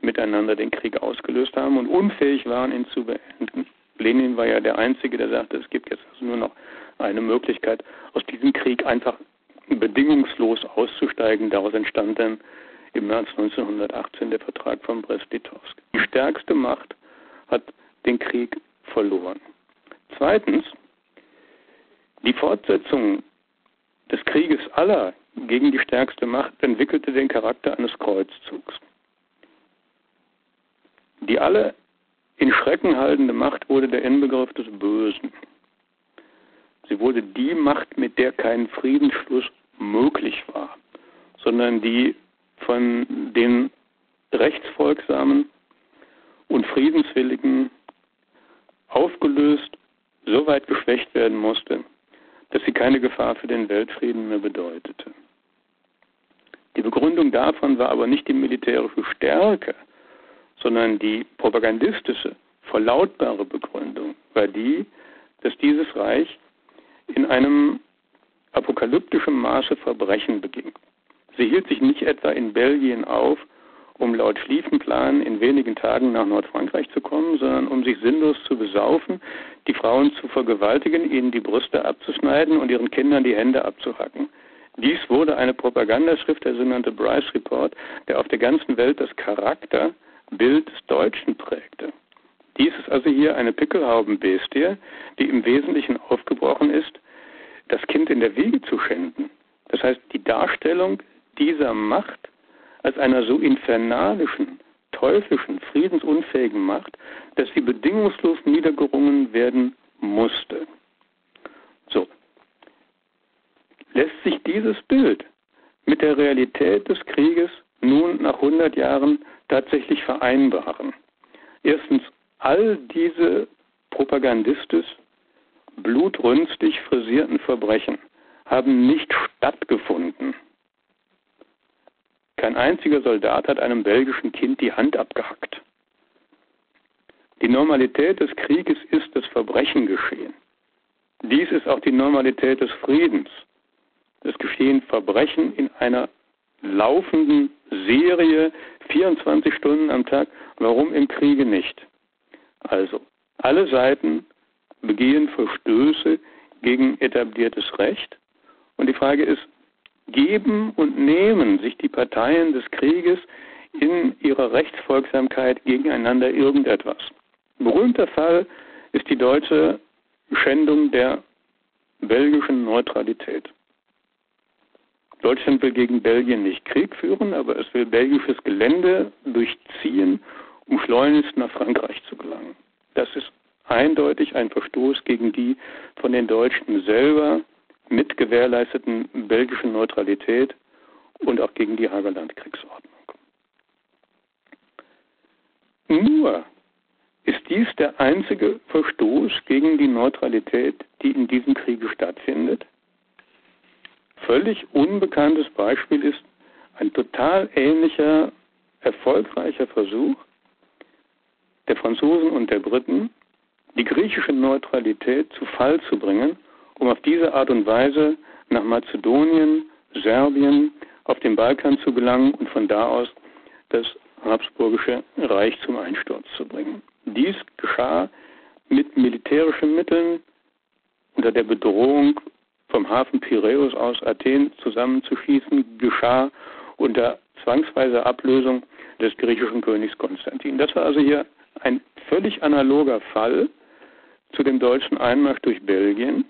miteinander den Krieg ausgelöst haben und unfähig waren, ihn zu beenden. Lenin war ja der Einzige, der sagte, es gibt jetzt also nur noch eine Möglichkeit, aus diesem Krieg einfach bedingungslos auszusteigen. Daraus entstand dann im März 1918 der Vertrag von Brest-Litovsk. Die stärkste Macht hat den Krieg verloren. Zweitens, die Fortsetzung des Krieges aller gegen die stärkste Macht entwickelte den Charakter eines Kreuzzugs. Die alle in Schrecken haltende Macht wurde der Inbegriff des Bösen. Sie wurde die Macht, mit der kein Friedensschluss möglich war, sondern die von den rechtsfolgsamen und friedenswilligen aufgelöst, so weit geschwächt werden musste, dass sie keine Gefahr für den Weltfrieden mehr bedeutete. Die Begründung davon war aber nicht die militärische Stärke, sondern die propagandistische, verlautbare Begründung war die, dass dieses Reich in einem apokalyptischen Maße Verbrechen beging. Sie hielt sich nicht etwa in Belgien auf, um laut Schlieffenplan in wenigen Tagen nach Nordfrankreich zu kommen, sondern um sich sinnlos zu besaufen, die Frauen zu vergewaltigen, ihnen die Brüste abzuschneiden und ihren Kindern die Hände abzuhacken. Dies wurde eine Propagandaschrift, der sogenannte Bryce Report, der auf der ganzen Welt das Charakterbild des Deutschen prägte. Dies ist also hier eine Pickelhaubenbestie, die im Wesentlichen aufgebrochen ist, das Kind in der Wiege zu schänden. Das heißt, die Darstellung dieser Macht als einer so infernalischen, teuflischen, friedensunfähigen Macht, dass sie bedingungslos niedergerungen werden musste. So. Lässt sich dieses Bild mit der Realität des Krieges nun nach 100 Jahren tatsächlich vereinbaren? Erstens, all diese propagandistisch blutrünstig frisierten Verbrechen haben nicht stattgefunden. Kein einziger Soldat hat einem belgischen Kind die Hand abgehackt. Die Normalität des Krieges ist das Verbrechen geschehen. Dies ist auch die Normalität des Friedens. Es geschehen Verbrechen in einer laufenden Serie 24 Stunden am Tag. Warum im Kriege nicht? Also, alle Seiten begehen Verstöße gegen etabliertes Recht. Und die Frage ist, geben und nehmen sich die Parteien des Krieges in ihrer Rechtsfolgsamkeit gegeneinander irgendetwas? Berühmter Fall ist die deutsche Schändung der belgischen Neutralität. Deutschland will gegen Belgien nicht Krieg führen, aber es will belgisches Gelände durchziehen, um schleunigst nach Frankreich zu gelangen. Das ist eindeutig ein Verstoß gegen die von den Deutschen selber mit gewährleisteten belgischen Neutralität und auch gegen die Hager Landkriegsordnung. Nur ist dies der einzige Verstoß gegen die Neutralität, die in diesem Kriege stattfindet. Völlig unbekanntes Beispiel ist ein total ähnlicher, erfolgreicher Versuch der Franzosen und der Briten, die griechische Neutralität zu Fall zu bringen, um auf diese Art und Weise nach Mazedonien, Serbien, auf den Balkan zu gelangen und von da aus das Habsburgische Reich zum Einsturz zu bringen. Dies geschah mit militärischen Mitteln unter der Bedrohung vom Hafen Piräus aus Athen zusammenzuschießen, geschah unter zwangsweiser Ablösung des griechischen Königs Konstantin. Das war also hier ein völlig analoger Fall zu dem deutschen Einmarsch durch Belgien.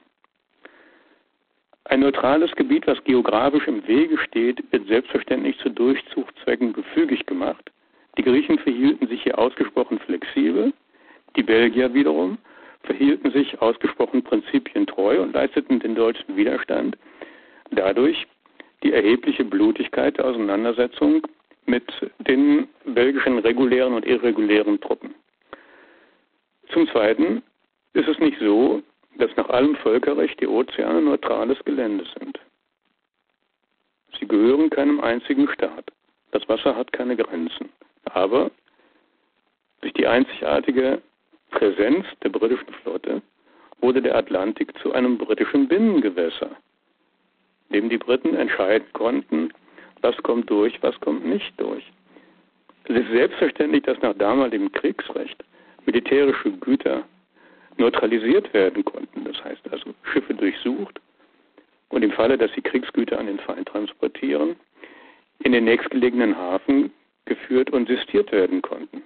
Ein neutrales Gebiet, was geografisch im Wege steht, wird selbstverständlich zu Durchzugszwecken gefügig gemacht. Die Griechen verhielten sich hier ausgesprochen flexibel, die Belgier wiederum verhielten sich ausgesprochen prinzipientreu und leisteten den deutschen Widerstand. Dadurch die erhebliche Blutigkeit der Auseinandersetzung mit den belgischen regulären und irregulären Truppen. Zum Zweiten ist es nicht so, dass nach allem Völkerrecht die Ozeane neutrales Gelände sind. Sie gehören keinem einzigen Staat. Das Wasser hat keine Grenzen. Aber durch die einzigartige Präsenz der britischen Flotte wurde der Atlantik zu einem britischen Binnengewässer, dem die Briten entscheiden konnten, was kommt durch, was kommt nicht durch. Es ist selbstverständlich, dass nach damaligem Kriegsrecht militärische Güter neutralisiert werden konnten. Das heißt also Schiffe durchsucht und im Falle, dass sie Kriegsgüter an den Feind transportieren, in den nächstgelegenen Hafen geführt und sistiert werden konnten.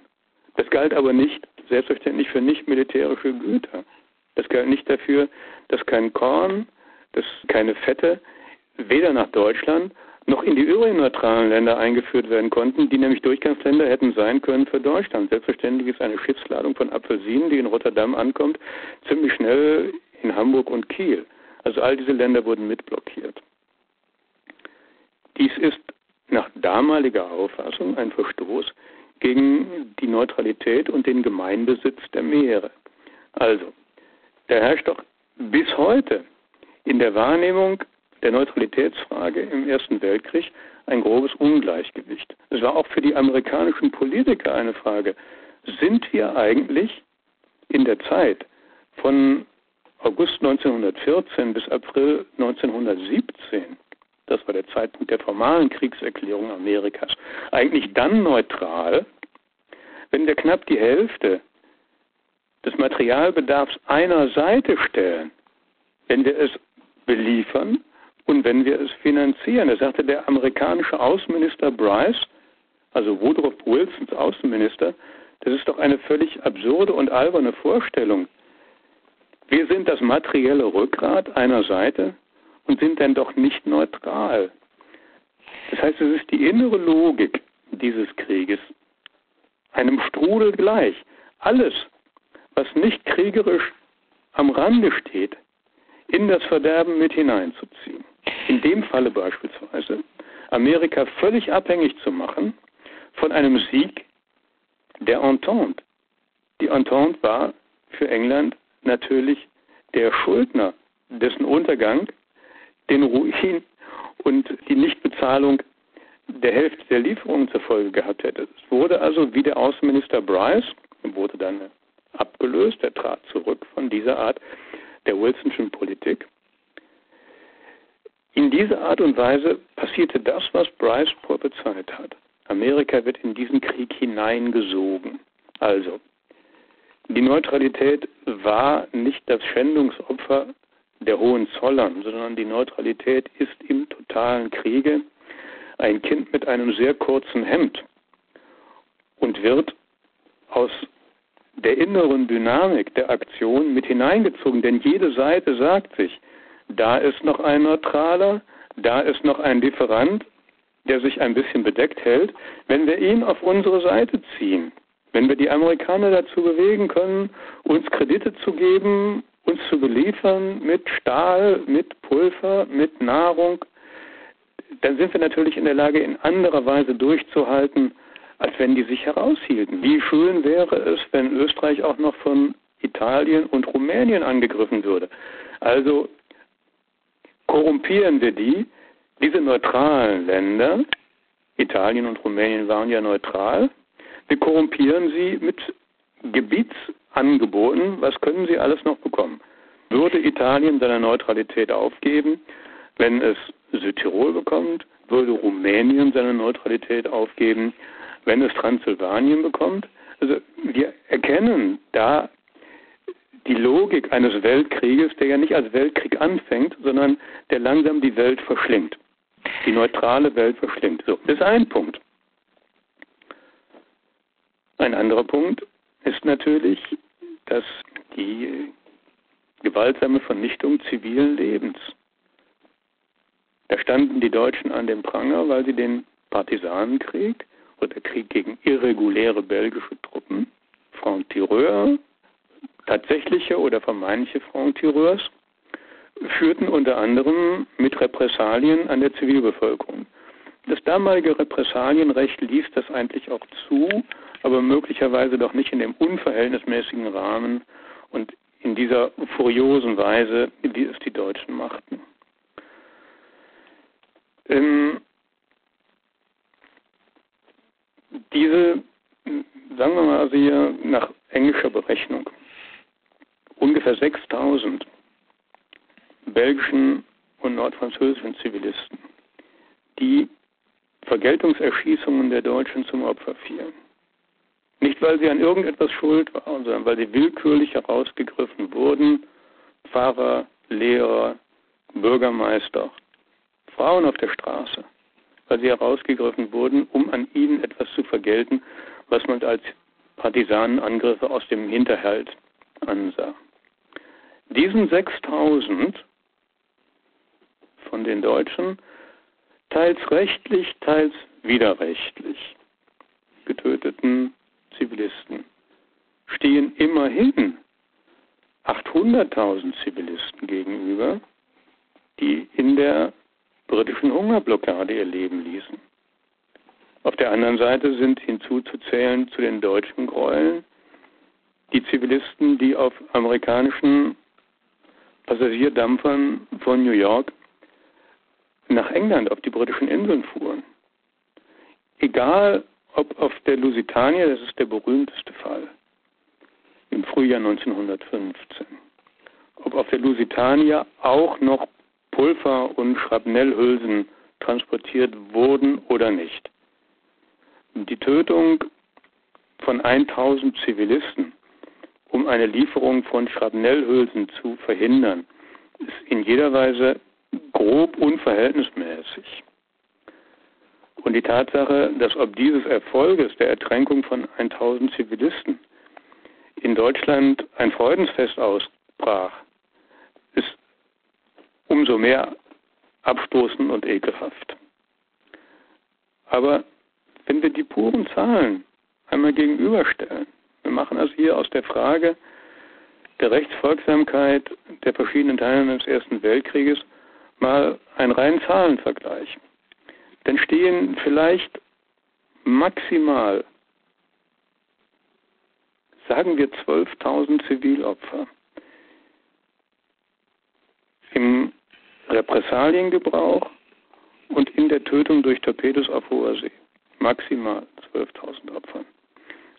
Das galt aber nicht selbstverständlich für nicht militärische Güter. Das galt nicht dafür, dass kein Korn, dass keine Fette weder nach Deutschland noch in die übrigen neutralen Länder eingeführt werden konnten, die nämlich Durchgangsländer hätten sein können für Deutschland. Selbstverständlich ist eine Schiffsladung von Apfelsinen, die in Rotterdam ankommt, ziemlich schnell in Hamburg und Kiel. Also all diese Länder wurden mitblockiert. Dies ist nach damaliger Auffassung ein Verstoß gegen die Neutralität und den Gemeinbesitz der Meere. Also, da herrscht doch bis heute in der Wahrnehmung der Neutralitätsfrage im Ersten Weltkrieg ein grobes Ungleichgewicht. Es war auch für die amerikanischen Politiker eine Frage, sind wir eigentlich in der Zeit von August 1914 bis April 1917 das war der Zeitpunkt der formalen Kriegserklärung Amerikas, eigentlich dann neutral, wenn wir knapp die Hälfte des Materialbedarfs einer Seite stellen, wenn wir es beliefern und wenn wir es finanzieren. Das sagte der amerikanische Außenminister Bryce, also Woodrow Wilsons Außenminister, das ist doch eine völlig absurde und alberne Vorstellung. Wir sind das materielle Rückgrat einer Seite und sind dann doch nicht neutral. Das heißt, es ist die innere Logik dieses Krieges einem Strudel gleich. Alles, was nicht kriegerisch am Rande steht, in das Verderben mit hineinzuziehen. In dem Falle beispielsweise Amerika völlig abhängig zu machen von einem Sieg der Entente. Die Entente war für England natürlich der Schuldner, dessen Untergang den Ruin und die Nichtbezahlung der Hälfte der Lieferungen zur Folge gehabt hätte. Es wurde also, wie der Außenminister Bryce, wurde dann abgelöst, er trat zurück von dieser Art der Wilsonschen Politik. In dieser Art und Weise passierte das, was Bryce prophezeit hat. Amerika wird in diesen Krieg hineingesogen. Also, die Neutralität war nicht das Schändungsopfer der Hohenzollern, sondern die Neutralität ist im totalen Kriege ein Kind mit einem sehr kurzen Hemd und wird aus der inneren Dynamik der Aktion mit hineingezogen, denn jede Seite sagt sich, da ist noch ein Neutraler, da ist noch ein Lieferant, der sich ein bisschen bedeckt hält. Wenn wir ihn auf unsere Seite ziehen, wenn wir die Amerikaner dazu bewegen können, uns Kredite zu geben, uns zu beliefern mit Stahl, mit Pulver, mit Nahrung, dann sind wir natürlich in der Lage, in anderer Weise durchzuhalten, als wenn die sich heraushielten. Wie schön wäre es, wenn Österreich auch noch von Italien und Rumänien angegriffen würde. Also korrumpieren wir die, diese neutralen Länder, Italien und Rumänien waren ja neutral, wir korrumpieren sie mit Gebietsangeboten. Was können sie alles noch bekommen? Würde Italien seine Neutralität aufgeben, wenn es Südtirol bekommt? Würde Rumänien seine Neutralität aufgeben, wenn es Transsilvanien bekommt? Also wir erkennen da die Logik eines Weltkrieges, der ja nicht als Weltkrieg anfängt, sondern der langsam die Welt verschlingt. Die neutrale Welt verschlingt. So, das ist ein Punkt. Ein anderer Punkt ist natürlich, dass die gewaltsame Vernichtung zivilen Lebens. Da standen die Deutschen an dem Pranger, weil sie den Partisanenkrieg oder Krieg gegen irreguläre belgische Truppen, Franc-Tireur, tatsächliche oder vermeintliche Franc-Tireurs, führten unter anderem mit Repressalien an der Zivilbevölkerung. Das damalige Repressalienrecht ließ das eigentlich auch zu, aber möglicherweise doch nicht in dem unverhältnismäßigen Rahmen und in dieser furiosen Weise, wie es die Deutschen machten. Ähm, diese, sagen wir mal hier nach englischer Berechnung, ungefähr 6000 belgischen und nordfranzösischen Zivilisten, die Vergeltungserschießungen der Deutschen zum Opfer fielen. Nicht, weil sie an irgendetwas schuld waren, sondern weil sie willkürlich herausgegriffen wurden. Pfarrer, Lehrer, Bürgermeister, Frauen auf der Straße, weil sie herausgegriffen wurden, um an ihnen etwas zu vergelten, was man als Partisanenangriffe aus dem Hinterhalt ansah. Diesen 6000 von den Deutschen, teils rechtlich, teils widerrechtlich getöteten Zivilisten stehen immerhin 800.000 Zivilisten gegenüber, die in der britischen Hungerblockade ihr Leben ließen. Auf der anderen Seite sind hinzuzuzählen zu den deutschen Gräueln die Zivilisten, die auf amerikanischen Passagierdampfern von New York nach England auf die britischen Inseln fuhren. Egal, ob auf der Lusitania, das ist der berühmteste Fall, im Frühjahr 1915, ob auf der Lusitania auch noch Pulver und Schrapnellhülsen transportiert wurden oder nicht. Die Tötung von 1000 Zivilisten, um eine Lieferung von Schrapnellhülsen zu verhindern, ist in jeder Weise grob unverhältnismäßig. Und die Tatsache, dass ob dieses Erfolges der Ertränkung von 1000 Zivilisten in Deutschland ein Freudensfest ausbrach, ist umso mehr abstoßend und ekelhaft. Aber wenn wir die puren Zahlen einmal gegenüberstellen, wir machen also hier aus der Frage der Rechtsfolgsamkeit der verschiedenen Teilnehmer des Ersten Weltkrieges mal einen reinen Zahlenvergleich dann stehen vielleicht maximal, sagen wir 12.000 Zivilopfer im Repressaliengebrauch und in der Tötung durch Torpedos auf hoher See. Maximal 12.000 Opfern.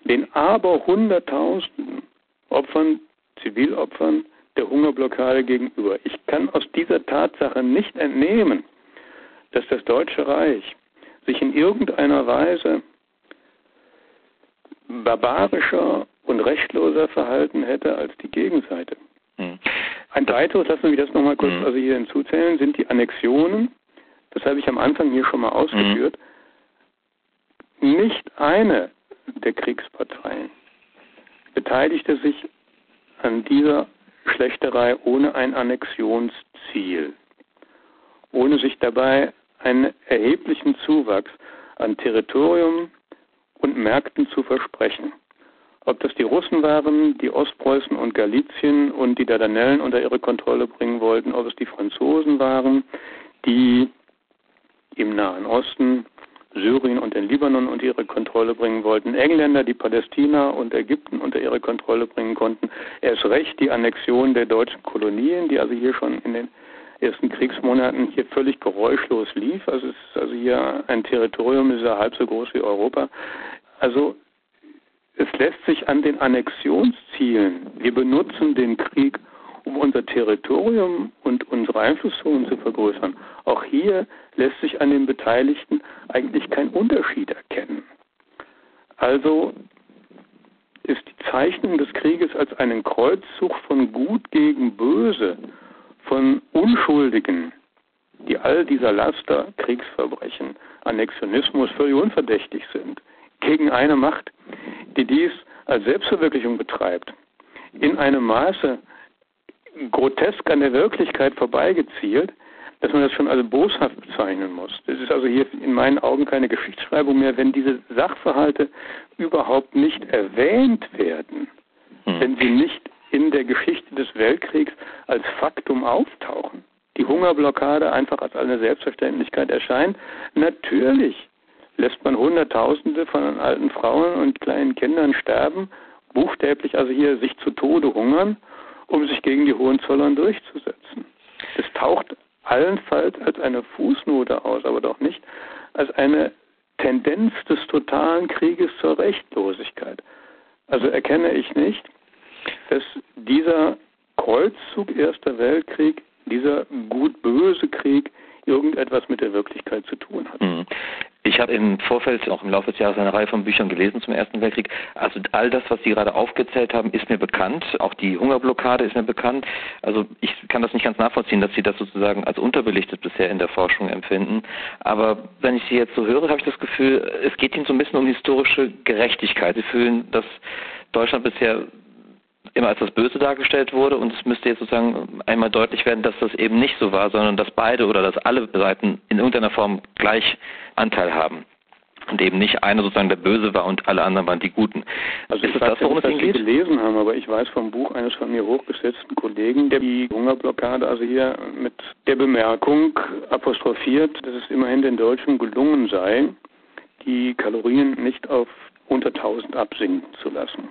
Den aber Hunderttausenden Opfern, Zivilopfern der Hungerblockade gegenüber. Ich kann aus dieser Tatsache nicht entnehmen, dass das Deutsche Reich sich in irgendeiner Weise barbarischer und rechtloser verhalten hätte als die Gegenseite. Mhm. Ein weiteres, lassen wir das nochmal kurz mhm. also hier hinzuzählen, sind die Annexionen. Das habe ich am Anfang hier schon mal ausgeführt. Mhm. Nicht eine der Kriegsparteien beteiligte sich an dieser Schlechterei ohne ein Annexionsziel, ohne sich dabei einen erheblichen Zuwachs an Territorium und Märkten zu versprechen. Ob das die Russen waren, die Ostpreußen und Galizien und die Dardanellen unter ihre Kontrolle bringen wollten, ob es die Franzosen waren, die im Nahen Osten Syrien und den Libanon unter ihre Kontrolle bringen wollten, Engländer, die Palästina und Ägypten unter ihre Kontrolle bringen konnten, erst recht die Annexion der deutschen Kolonien, die also hier schon in den ersten Kriegsmonaten hier völlig geräuschlos lief. Also es ist also hier ein Territorium, ist ja halb so groß wie Europa. Also es lässt sich an den Annexionszielen, wir benutzen den Krieg, um unser Territorium und unsere Einflusszonen zu vergrößern. Auch hier lässt sich an den Beteiligten eigentlich kein Unterschied erkennen. Also ist die Zeichnung des Krieges als einen Kreuzzug von Gut gegen Böse von Unschuldigen, die all dieser Laster, Kriegsverbrechen, Annexionismus völlig unverdächtig sind, gegen eine Macht, die dies als Selbstverwirklichung betreibt, in einem Maße grotesk an der Wirklichkeit vorbeigezielt, dass man das schon als boshaft bezeichnen muss. Das ist also hier in meinen Augen keine Geschichtsschreibung mehr, wenn diese Sachverhalte überhaupt nicht erwähnt werden, hm. wenn sie nicht in der Geschichte des Weltkriegs als Faktum auftauchen. Die Hungerblockade einfach als eine Selbstverständlichkeit erscheint. Natürlich lässt man Hunderttausende von alten Frauen und kleinen Kindern sterben, buchstäblich also hier sich zu Tode hungern, um sich gegen die Hohenzollern durchzusetzen. Das taucht allenfalls als eine Fußnote aus, aber doch nicht als eine Tendenz des totalen Krieges zur Rechtlosigkeit. Also erkenne ich nicht, dass dieser Kreuzzug Erster Weltkrieg, dieser gut-böse Krieg irgendetwas mit der Wirklichkeit zu tun hat. Mhm. Ich habe im Vorfeld auch im Laufe des Jahres eine Reihe von Büchern gelesen zum Ersten Weltkrieg. Also all das, was Sie gerade aufgezählt haben, ist mir bekannt. Auch die Hungerblockade ist mir bekannt. Also ich kann das nicht ganz nachvollziehen, dass Sie das sozusagen als unterbelichtet bisher in der Forschung empfinden. Aber wenn ich Sie jetzt so höre, habe ich das Gefühl, es geht Ihnen so ein bisschen um historische Gerechtigkeit. Sie fühlen, dass Deutschland bisher immer als das Böse dargestellt wurde und es müsste jetzt sozusagen einmal deutlich werden, dass das eben nicht so war, sondern dass beide oder dass alle Seiten in irgendeiner Form gleich Anteil haben. Und eben nicht einer sozusagen der Böse war und alle anderen waren die Guten. Also ist es das, worum es Ihnen geht? gelesen haben, aber ich weiß vom Buch eines von mir hochgesetzten Kollegen, der die Hungerblockade also hier mit der Bemerkung apostrophiert, dass es immerhin den Deutschen gelungen sei, die Kalorien nicht auf unter 1000 absinken zu lassen.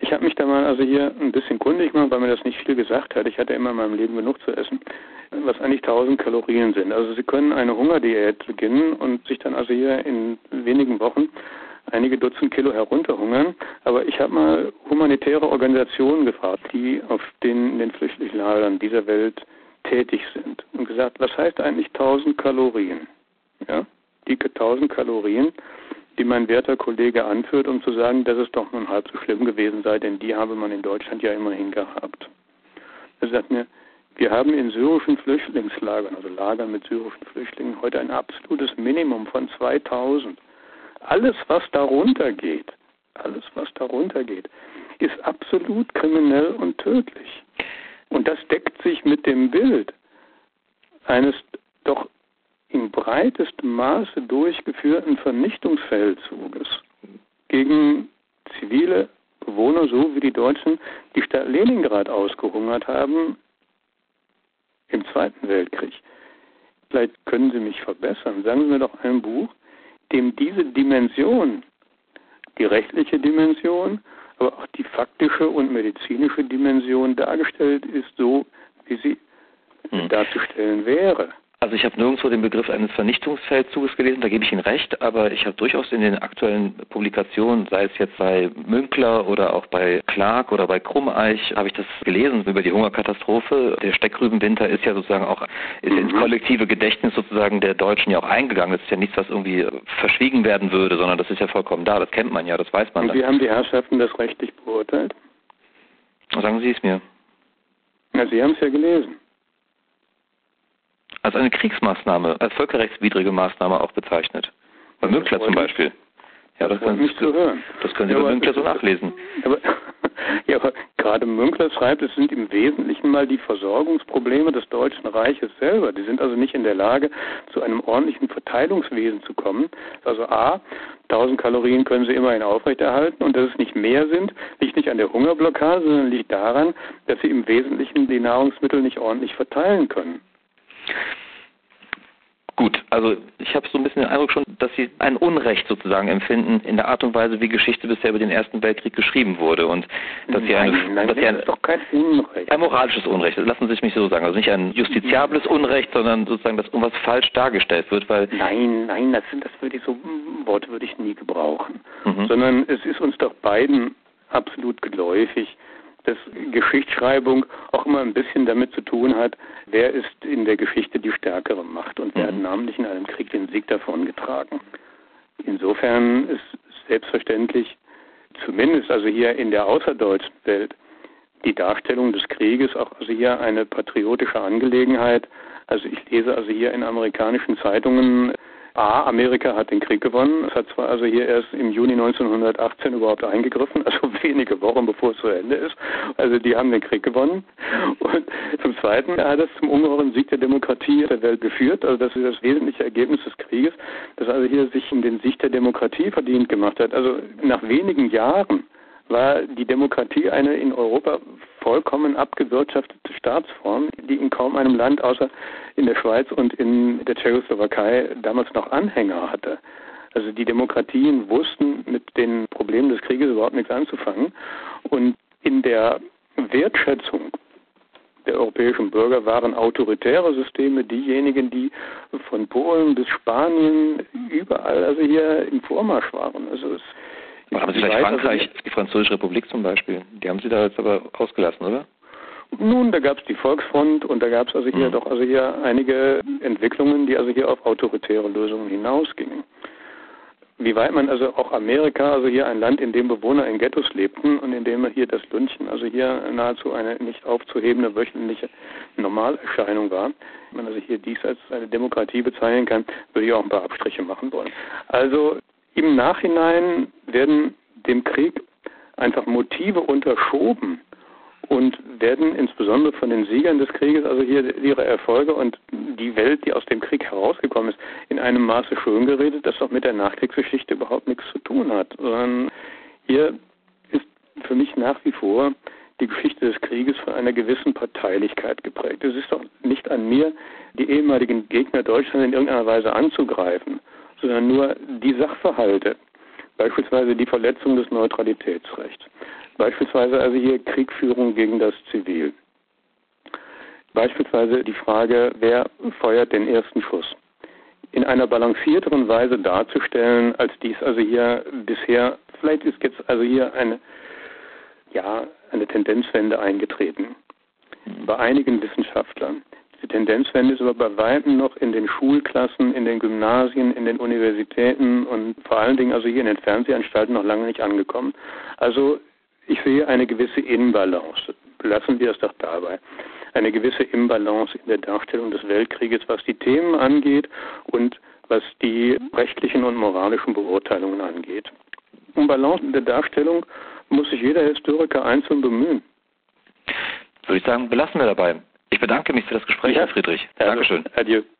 Ich habe mich da mal also hier ein bisschen kundig gemacht, weil mir das nicht viel gesagt hat. Ich hatte immer in meinem Leben genug zu essen, was eigentlich 1000 Kalorien sind. Also Sie können eine Hungerdiät beginnen und sich dann also hier in wenigen Wochen einige Dutzend Kilo herunterhungern. Aber ich habe mal humanitäre Organisationen gefragt, die auf den, den Flüchtlingslagern dieser Welt tätig sind und gesagt, was heißt eigentlich 1000 Kalorien? Ja, dicke 1000 Kalorien, die mein werter Kollege anführt, um zu sagen, dass es doch nun halb so schlimm gewesen sei, denn die habe man in Deutschland ja immerhin gehabt. Er sagt mir, wir haben in syrischen Flüchtlingslagern, also Lagern mit syrischen Flüchtlingen, heute ein absolutes Minimum von 2000. Alles, was darunter geht, alles, was darunter geht, ist absolut kriminell und tödlich. Und das deckt sich mit dem Bild eines doch in breitestem Maße durchgeführten Vernichtungsfeldzuges gegen zivile Bewohner, so wie die Deutschen die Stadt Leningrad ausgehungert haben im Zweiten Weltkrieg. Vielleicht können Sie mich verbessern. Sagen Sie mir doch ein Buch, dem diese Dimension, die rechtliche Dimension, aber auch die faktische und medizinische Dimension dargestellt ist, so wie sie hm. darzustellen wäre. Also ich habe nirgendwo den Begriff eines Vernichtungsfeldzuges gelesen, da gebe ich Ihnen recht, aber ich habe durchaus in den aktuellen Publikationen, sei es jetzt bei Münkler oder auch bei Clark oder bei Krummeich, habe ich das gelesen über die Hungerkatastrophe. Der Steckrübenwinter ist ja sozusagen auch ist ins mhm. kollektive Gedächtnis sozusagen der Deutschen ja auch eingegangen. Das ist ja nichts, was irgendwie verschwiegen werden würde, sondern das ist ja vollkommen da. Das kennt man ja, das weiß man. Und wie haben die Herrschaften das rechtlich beurteilt? Sagen Sie es mir. Na, Sie haben es ja gelesen als eine Kriegsmaßnahme, als völkerrechtswidrige Maßnahme auch bezeichnet. Bei Münkler zum Beispiel. Ja, das, das, nicht zu hören. das können Sie ja, bei Münkler so nachlesen. Aber, ja, aber gerade Münkler schreibt, es sind im Wesentlichen mal die Versorgungsprobleme des Deutschen Reiches selber. Die sind also nicht in der Lage, zu einem ordentlichen Verteilungswesen zu kommen. Also A, 1000 Kalorien können sie immerhin aufrechterhalten und dass es nicht mehr sind, liegt nicht an der Hungerblockade, sondern liegt daran, dass sie im Wesentlichen die Nahrungsmittel nicht ordentlich verteilen können. Gut, also ich habe so ein bisschen den Eindruck schon, dass Sie ein Unrecht sozusagen empfinden in der Art und Weise, wie Geschichte bisher über den Ersten Weltkrieg geschrieben wurde und dass Sie eine, nein, dass Sie ein, ist doch kein Unrecht. ein moralisches Unrecht, lassen Sie sich mich so sagen, also nicht ein justiziables Unrecht, sondern sozusagen, dass irgendwas falsch dargestellt wird, weil nein, nein, das sind das würde ich so Worte würde ich nie gebrauchen, mhm. sondern es ist uns doch beiden absolut geläufig, dass Geschichtsschreibung auch immer ein bisschen damit zu tun hat, wer ist in der Geschichte die stärkere Macht und wer hat mhm. namentlich in einem Krieg den Sieg davongetragen. Insofern ist selbstverständlich, zumindest also hier in der außerdeutschen Welt, die Darstellung des Krieges auch also hier eine patriotische Angelegenheit. Also ich lese also hier in amerikanischen Zeitungen A, Amerika hat den Krieg gewonnen. Es hat zwar also hier erst im Juni 1918 überhaupt eingegriffen, also wenige Wochen bevor es zu Ende ist. Also die haben den Krieg gewonnen. Und zum Zweiten hat es zum ungeheuren Sieg der Demokratie der Welt geführt. Also das ist das wesentliche Ergebnis des Krieges, dass also hier sich um den Sieg der Demokratie verdient gemacht hat. Also nach wenigen Jahren war die Demokratie eine in Europa vollkommen abgewirtschaftete Staatsform, die in kaum einem Land außer in der Schweiz und in der Tschechoslowakei damals noch Anhänger hatte. Also die Demokratien wussten mit den Problemen des Krieges überhaupt nichts anzufangen. Und in der Wertschätzung der europäischen Bürger waren autoritäre Systeme diejenigen, die von Polen bis Spanien überall also hier im Vormarsch waren. Also es aber haben Sie vielleicht Frankreich, die Französische Republik zum Beispiel, die haben Sie da jetzt aber ausgelassen, oder? Nun, da gab es die Volksfront und da gab es also hier mhm. doch also hier einige Entwicklungen, die also hier auf autoritäre Lösungen hinausgingen. Wie weit man also auch Amerika, also hier ein Land, in dem Bewohner in Ghettos lebten und in dem hier das Lynchen, also hier nahezu eine nicht aufzuhebende wöchentliche Normalerscheinung war, wenn man also hier dies als eine Demokratie bezeichnen kann, würde ich auch ein paar Abstriche machen wollen. Also im Nachhinein werden dem Krieg einfach Motive unterschoben und werden insbesondere von den Siegern des Krieges, also hier ihre Erfolge und die Welt, die aus dem Krieg herausgekommen ist, in einem Maße schön geredet, das auch mit der Nachkriegsgeschichte überhaupt nichts zu tun hat. Sondern hier ist für mich nach wie vor die Geschichte des Krieges von einer gewissen Parteilichkeit geprägt. Es ist doch nicht an mir, die ehemaligen Gegner Deutschlands in irgendeiner Weise anzugreifen, sondern nur die Sachverhalte, beispielsweise die Verletzung des Neutralitätsrechts, beispielsweise also hier Kriegführung gegen das Zivil, beispielsweise die Frage, wer feuert den ersten Schuss, in einer balancierteren Weise darzustellen, als dies also hier bisher, vielleicht ist jetzt also hier eine, ja, eine Tendenzwende eingetreten. Bei einigen Wissenschaftlern, Die Tendenzwende ist aber bei weitem noch in den Schulklassen, in den Gymnasien, in den Universitäten und vor allen Dingen also hier in den Fernsehanstalten noch lange nicht angekommen. Also ich sehe eine gewisse Inbalance. Belassen wir es doch dabei. Eine gewisse Imbalance in der Darstellung des Weltkrieges, was die Themen angeht und was die rechtlichen und moralischen Beurteilungen angeht. Um Balance in der Darstellung muss sich jeder Historiker einzeln bemühen. Würde ich sagen, belassen wir dabei. Ich bedanke mich für das Gespräch, ja. Herr Friedrich. Dankeschön. Adieu.